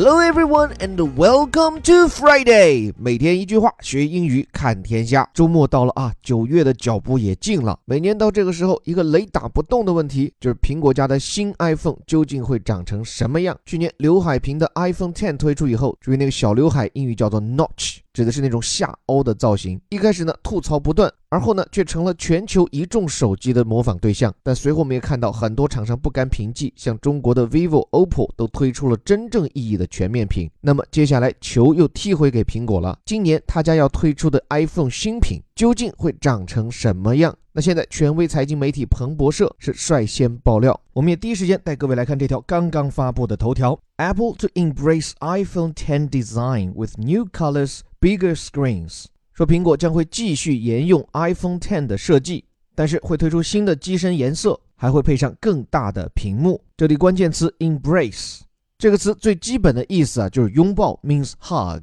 Hello everyone and welcome to Friday。每天一句话，学英语看天下。周末到了啊，九月的脚步也近了。每年到这个时候，一个雷打不动的问题就是苹果家的新 iPhone 究竟会长成什么样？去年刘海屏的 iPhone 10推出以后，注意那个小刘海，英语叫做 notch。指的是那种下凹的造型。一开始呢，吐槽不断，而后呢，却成了全球一众手机的模仿对象。但随后我们也看到很多厂商不甘平静，像中国的 vivo、OPPO 都推出了真正意义的全面屏。那么接下来球又踢回给苹果了。今年他家要推出的 iPhone 新品究竟会长成什么样？那现在权威财经媒体彭博社是率先爆料，我们也第一时间带各位来看这条刚刚发布的头条：Apple to embrace iPhone 10 design with new colors。Bigger screens 说苹果将会继续沿用 iPhone 10的设计，但是会推出新的机身颜色，还会配上更大的屏幕。这里关键词 embrace 这个词最基本的意思啊，就是拥抱，means hug。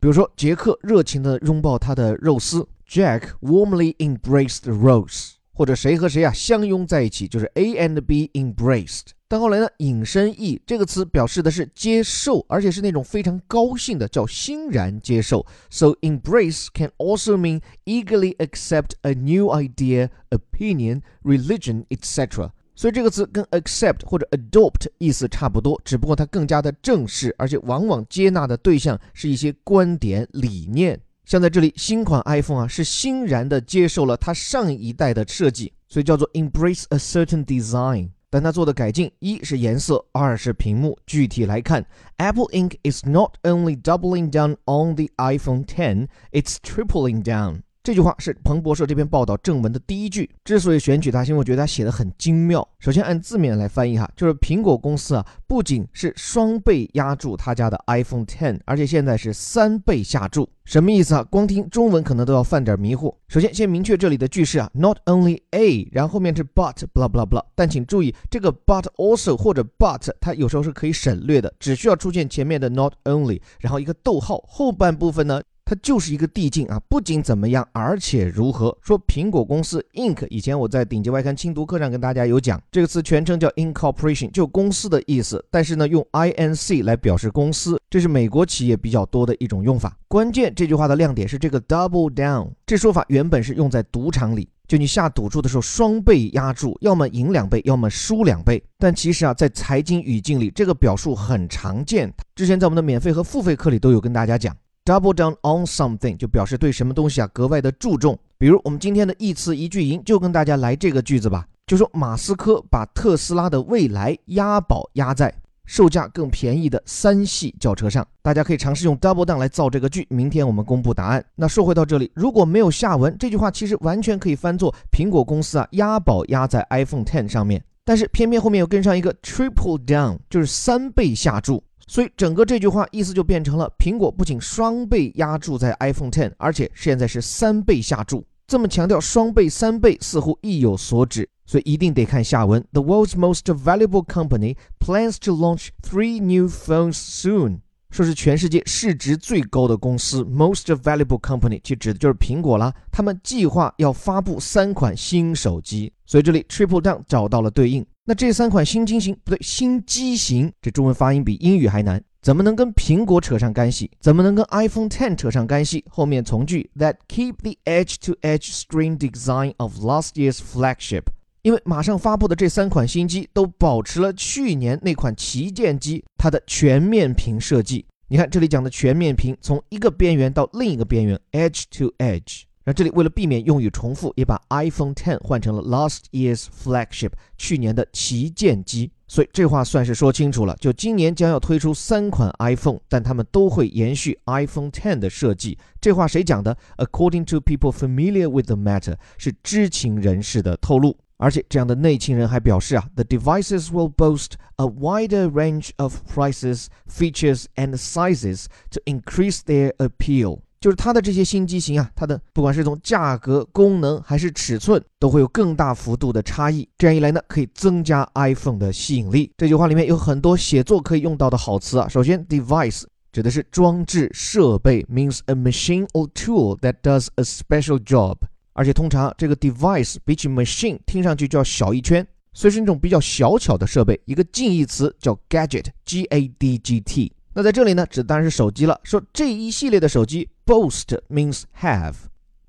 比如说，杰克热情地拥抱他的肉丝，Jack warmly embraced Rose。或者谁和谁啊相拥在一起，就是 A and B embraced。但后来呢，引申义这个词表示的是接受，而且是那种非常高兴的，叫欣然接受。So embrace can also mean eagerly accept a new idea, opinion, religion, etc. 所以这个词跟 accept 或者 adopt 意思差不多，只不过它更加的正式，而且往往接纳的对象是一些观点理念。像在这里，新款 iPhone 啊是欣然的接受了它上一代的设计，所以叫做 embrace a certain design。但它做的改进，一是颜色，二是屏幕。具体来看，Apple Inc. is not only doubling down on the iPhone 10, it's tripling down。这句话是彭博社这篇报道正文的第一句。之所以选取它，是因为我觉得它写的很精妙。首先按字面来翻译哈，就是苹果公司啊，不仅是双倍压住他家的 iPhone 10，而且现在是三倍下注。什么意思啊？光听中文可能都要犯点迷糊。首先先明确这里的句式啊，not only a，然后后面是 but，blah blah blah。但请注意，这个 but also 或者 but，它有时候是可以省略的，只需要出现前面的 not only，然后一个逗号，后半部分呢？它就是一个递进啊，不仅怎么样，而且如何说？苹果公司 Inc. 以前我在顶级外刊精读课上跟大家有讲，这个词全称叫 Incorporation，就公司的意思。但是呢，用 Inc. 来表示公司，这是美国企业比较多的一种用法。关键这句话的亮点是这个 double down，这说法原本是用在赌场里，就你下赌注的时候双倍压注，要么赢两倍，要么输两倍。但其实啊，在财经语境里，这个表述很常见。之前在我们的免费和付费课里都有跟大家讲。Double down on something 就表示对什么东西啊格外的注重。比如我们今天的一词一句营就跟大家来这个句子吧，就说马斯克把特斯拉的未来押宝押在售价更便宜的三系轿车上。大家可以尝试用 double down 来造这个句。明天我们公布答案。那说回到这里，如果没有下文，这句话其实完全可以翻作苹果公司啊押宝押在 iPhone 10上面，但是偏偏后面又跟上一个 triple down，就是三倍下注。所以整个这句话意思就变成了：苹果不仅双倍压注在 iPhone Ten，而且现在是三倍下注。这么强调双倍、三倍，似乎意有所指，所以一定得看下文。The world's most valuable company plans to launch three new phones soon。说是全世界市值最高的公司，most valuable company，其指的就是苹果啦。他们计划要发布三款新手机，所以这里 triple down 找到了对应。那这三款新机型不对，新机型，这中文发音比英语还难，怎么能跟苹果扯上干系？怎么能跟 iPhone 10扯上干系？后面从句 that keep the edge-to-edge screen design of last year's flagship，因为马上发布的这三款新机都保持了去年那款旗舰机它的全面屏设计。你看这里讲的全面屏，从一个边缘到另一个边缘，edge-to-edge。那这里为了避免用语重复，也把 iPhone 10换成了 last year's flagship，去年的旗舰机。所以这话算是说清楚了，就今年将要推出三款 iPhone，但他们都会延续 iPhone 10的设计。这话谁讲的？According to people familiar with the matter，是知情人士的透露。而且这样的内情人还表示啊，the devices will boast a wider range of prices, features and sizes to increase their appeal。 就是它的这些新机型啊，它的不管是从价格、功能还是尺寸，都会有更大幅度的差异。这样一来呢，可以增加 iPhone 的吸引力。这句话里面有很多写作可以用到的好词啊。首先，device 指的是装置、设备，means a machine or tool that does a special job。而且通常这个 device 比起 machine 听上去就要小一圈，所以是那种比较小巧的设备。一个近义词叫 gadget，G A D G T。那在这里呢，指的当然是手机了。说这一系列的手机，boast means have，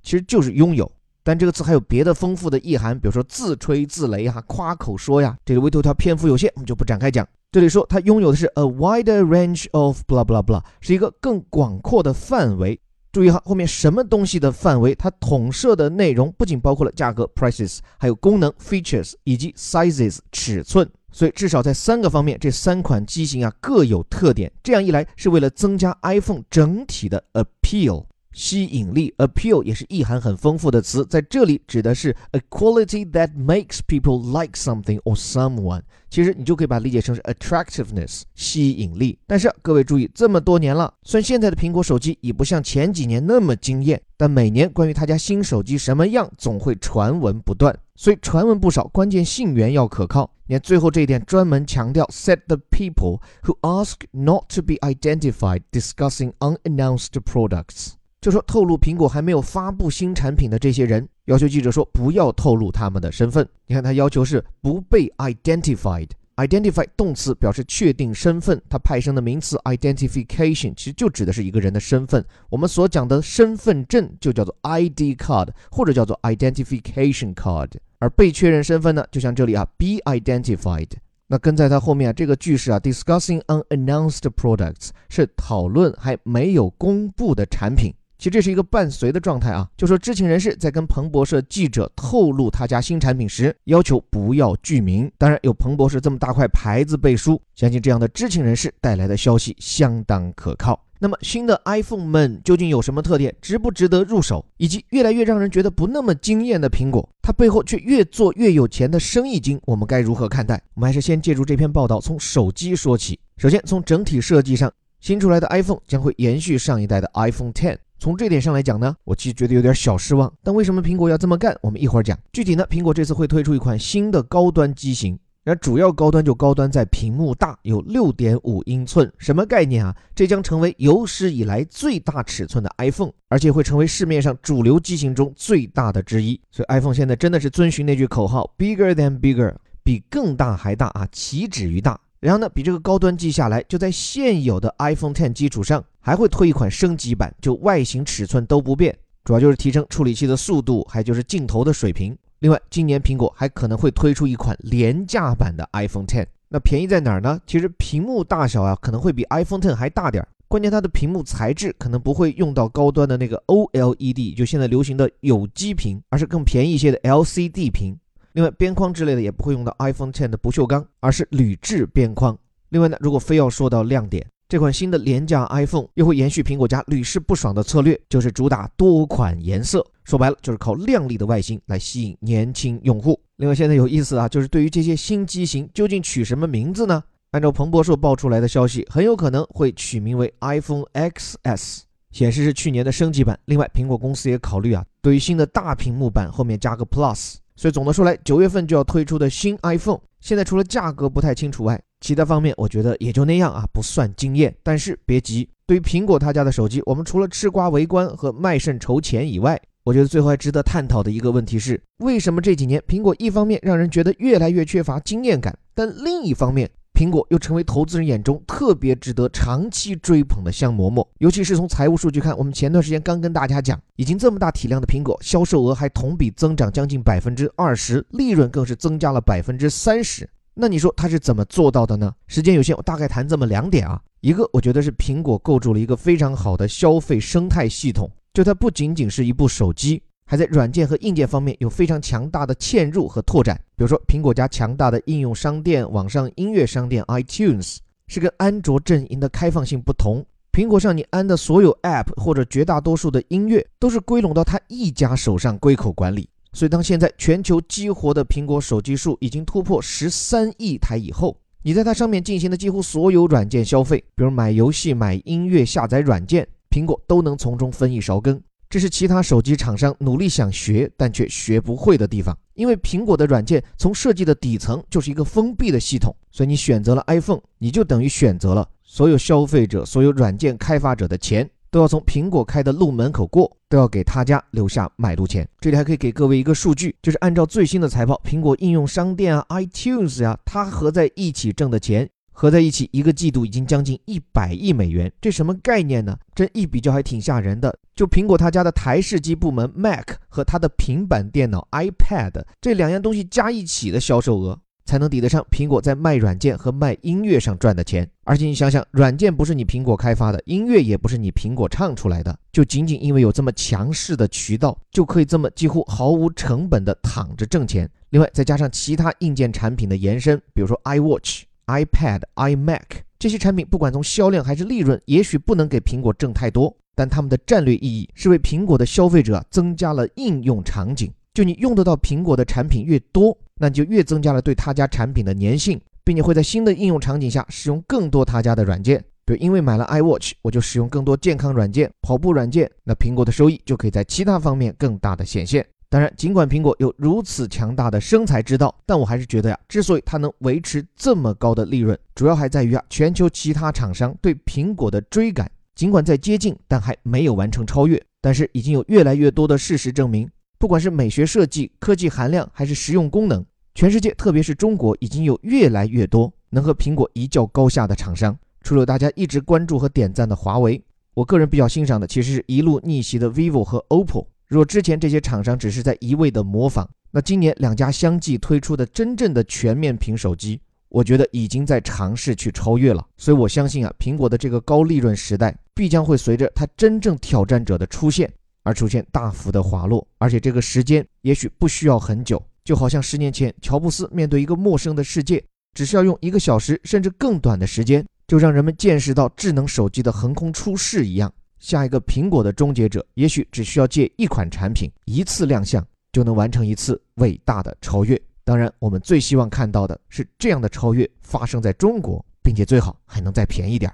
其实就是拥有。但这个词还有别的丰富的意涵，比如说自吹自擂哈，夸口说呀。这里微头条篇幅有限，我们就不展开讲。这里说它拥有的是 a wider range of blah blah blah，是一个更广阔的范围。注意哈，后面什么东西的范围，它统摄的内容不仅包括了价格 prices，还有功能 features 以及 sizes 尺寸。所以至少在三个方面，这三款机型啊各有特点。这样一来，是为了增加 iPhone 整体的 appeal。吸引力 appeal 也是意涵很丰富的词，在这里指的是 a quality that makes people like something or someone。其实你就可以把它理解成是 attractiveness 吸引力。但是各位注意，这么多年了，虽然现在的苹果手机已不像前几年那么惊艳，但每年关于他家新手机什么样，总会传闻不断。所以传闻不少，关键信源要可靠。你看最后这一点专门强调：set the people who ask not to be identified discussing unannounced products。就说透露苹果还没有发布新产品的这些人，要求记者说不要透露他们的身份。你看他要求是不被 identified identify 动词表示确定身份，它派生的名词 identification 其实就指的是一个人的身份。我们所讲的身份证就叫做 ID card 或者叫做 identification card，而被确认身份呢，就像这里啊 be identified。那跟在它后面啊这个句式啊 discussing unannounced products 是讨论还没有公布的产品。其实这是一个伴随的状态啊，就说知情人士在跟彭博社记者透露他家新产品时，要求不要具名。当然，有彭博社这么大块牌子背书，相信这样的知情人士带来的消息相当可靠。那么，新的 iPhone 们究竟有什么特点，值不值得入手？以及越来越让人觉得不那么惊艳的苹果，它背后却越做越有钱的生意经，我们该如何看待？我们还是先借助这篇报道，从手机说起。首先，从整体设计上，新出来的 iPhone 将会延续上一代的 iPhone Ten。从这点上来讲呢，我其实觉得有点小失望。但为什么苹果要这么干？我们一会儿讲。具体呢，苹果这次会推出一款新的高端机型，那主要高端就高端在屏幕大，有六点五英寸。什么概念啊？这将成为有史以来最大尺寸的 iPhone，而且会成为市面上主流机型中最大的之一。所以 iPhone 现在真的是遵循那句口号：bigger than bigger，比更大还大啊，岂止于大。然后呢，比这个高端机下来，就在现有的 iPhone Ten 基础上，还会推一款升级版，就外形尺寸都不变，主要就是提升处理器的速度，还就是镜头的水平。另外，今年苹果还可能会推出一款廉价版的 iPhone Ten。那便宜在哪儿呢？其实屏幕大小啊，可能会比 iPhone Ten 还大点儿，关键它的屏幕材质可能不会用到高端的那个 OLED，就现在流行的有机屏，而是更便宜一些的 LCD 屏。另外，边框之类的也不会用到 iPhone Ten 的不锈钢，而是铝制边框。另外呢，如果非要说到亮点，这款新的廉价 iPhone 又会延续苹果家屡试不爽的策略，就是主打多款颜色。说白了，就是靠亮丽的外形来吸引年轻用户。另外，现在有意思啊，就是对于这些新机型究竟取什么名字呢？按照彭博社爆出来的消息，很有可能会取名为 iPhone XS，显示是去年的升级版。另外，苹果公司也考虑啊，对于新的大屏幕版后面加个 Plus。所以总的说来，九月份就要推出的新 iPhone，现在除了价格不太清楚外，其他方面我觉得也就那样啊，不算惊艳。但是别急，对于苹果他家的手机，我们除了吃瓜围观和卖肾筹钱以外，我觉得最后还值得探讨的一个问题是，为什么这几年苹果一方面让人觉得越来越缺乏惊艳感，但另一方面，苹果又成为投资人眼中特别值得长期追捧的香馍馍，尤其是从财务数据看，我们前段时间刚跟大家讲，已经这么大体量的苹果，销售额还同比增长将近百分之二十，利润更是增加了百分之三十。那你说它是怎么做到的呢？时间有限，我大概谈这么两点啊。一个，我觉得是苹果构筑了一个非常好的消费生态系统，就它不仅仅是一部手机。还在软件和硬件方面有非常强大的嵌入和拓展，比如说苹果家强大的应用商店、网上音乐商店 iTunes，是跟安卓阵营的开放性不同。苹果上你安的所有 App 或者绝大多数的音乐都是归拢到它一家手上归口管理。所以当现在全球激活的苹果手机数已经突破十三亿台以后，你在它上面进行的几乎所有软件消费，比如买游戏、买音乐、下载软件，苹果都能从中分一勺羹。这是其他手机厂商努力想学但却学不会的地方，因为苹果的软件从设计的底层就是一个封闭的系统，所以你选择了 iPhone，你就等于选择了所有消费者、所有软件开发者的钱都要从苹果开的路门口过，都要给他家留下买路钱。这里还可以给各位一个数据，就是按照最新的财报，苹果应用商店啊、iTunes 呀，它合在一起挣的钱合在一起一个季度已经将近一百亿美元，这什么概念呢？这一比较还挺吓人的。就苹果他家的台式机部门 Mac 和它的平板电脑 iPad 这两样东西加一起的销售额。才能抵得上苹果在卖软件和卖音乐上赚的钱。而且你想想，软件不是你苹果开发的，音乐也不是你苹果唱出来的，就仅仅因为有这么强势的渠道，就可以这么几乎毫无成本的躺着挣钱。另外再加上其他硬件产品的延伸，比如说 iWatch、iPad、iMac 这些产品，不管从销量还是利润，也许不能给苹果挣太多，但他们的战略意义是为苹果的消费者增加了应用场景。就你用得到苹果的产品越多。那就越增加了对他家产品的粘性，并且会在新的应用场景下使用更多他家的软件。比如，因为买了 iWatch，我就使用更多健康软件、跑步软件，那苹果的收益就可以在其他方面更大的显现。当然，尽管苹果有如此强大的生财之道，但我还是觉得呀，之所以它能维持这么高的利润，主要还在于啊，全球其他厂商对苹果的追赶，尽管在接近，但还没有完成超越。但是已经有越来越多的事实证明，不管是美学设计、科技含量，还是实用功能。全世界，特别是中国，已经有越来越多能和苹果一较高下的厂商。除了大家一直关注和点赞的华为，我个人比较欣赏的，其实是一路逆袭的 vivo 和 oppo。若之前这些厂商只是在一味的模仿，那今年两家相继推出的真正的全面屏手机，我觉得已经在尝试去超越了。所以我相信啊，苹果的这个高利润时代，必将会随着它真正挑战者的出现而出现大幅的滑落，而且这个时间也许不需要很久。就好像十年前，乔布斯面对一个陌生的世界，只需要用一个小时甚至更短的时间，就让人们见识到智能手机的横空出世一样。下一个苹果的终结者，也许只需要借一款产品一次亮相，就能完成一次伟大的超越。当然，我们最希望看到的是这样的超越发生在中国，并且最好还能再便宜点。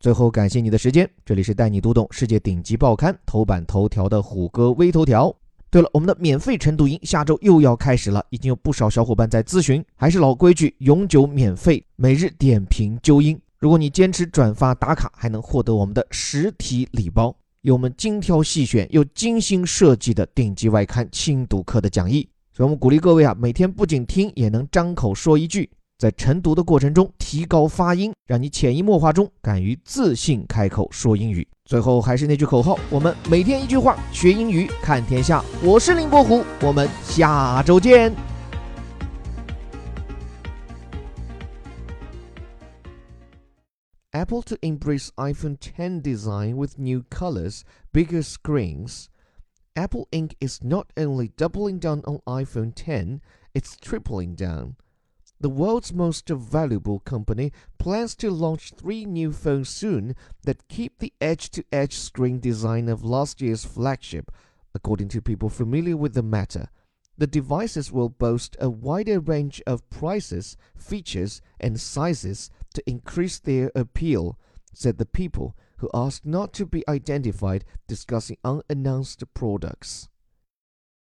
最后，感谢你的时间，这里是带你读懂世界顶级报刊头版头条的虎哥微头条。对了，我们的免费晨读营下周又要开始了，已经有不少小伙伴在咨询。还是老规矩，永久免费，每日点评纠音。如果你坚持转发打卡，还能获得我们的实体礼包，有我们精挑细选又精心设计的顶级外刊轻读课的讲义。所以，我们鼓励各位啊，每天不仅听，也能张口说一句。在晨读的过程中提高发音，让你潜移默化中敢于自信开口说英语。最后还是那句口号：我们每天一句话，学英语看天下。我是林伯虎，我们下周见。Apple to embrace iPhone 10 design with new colors, bigger screens. Apple Inc. is not only doubling down on iPhone 10, it's tripling down. The world's most valuable company plans to launch three new phones soon that keep the edge to edge screen design of last year's flagship, according to people familiar with the matter. The devices will boast a wider range of prices, features, and sizes to increase their appeal, said the people who asked not to be identified discussing unannounced products.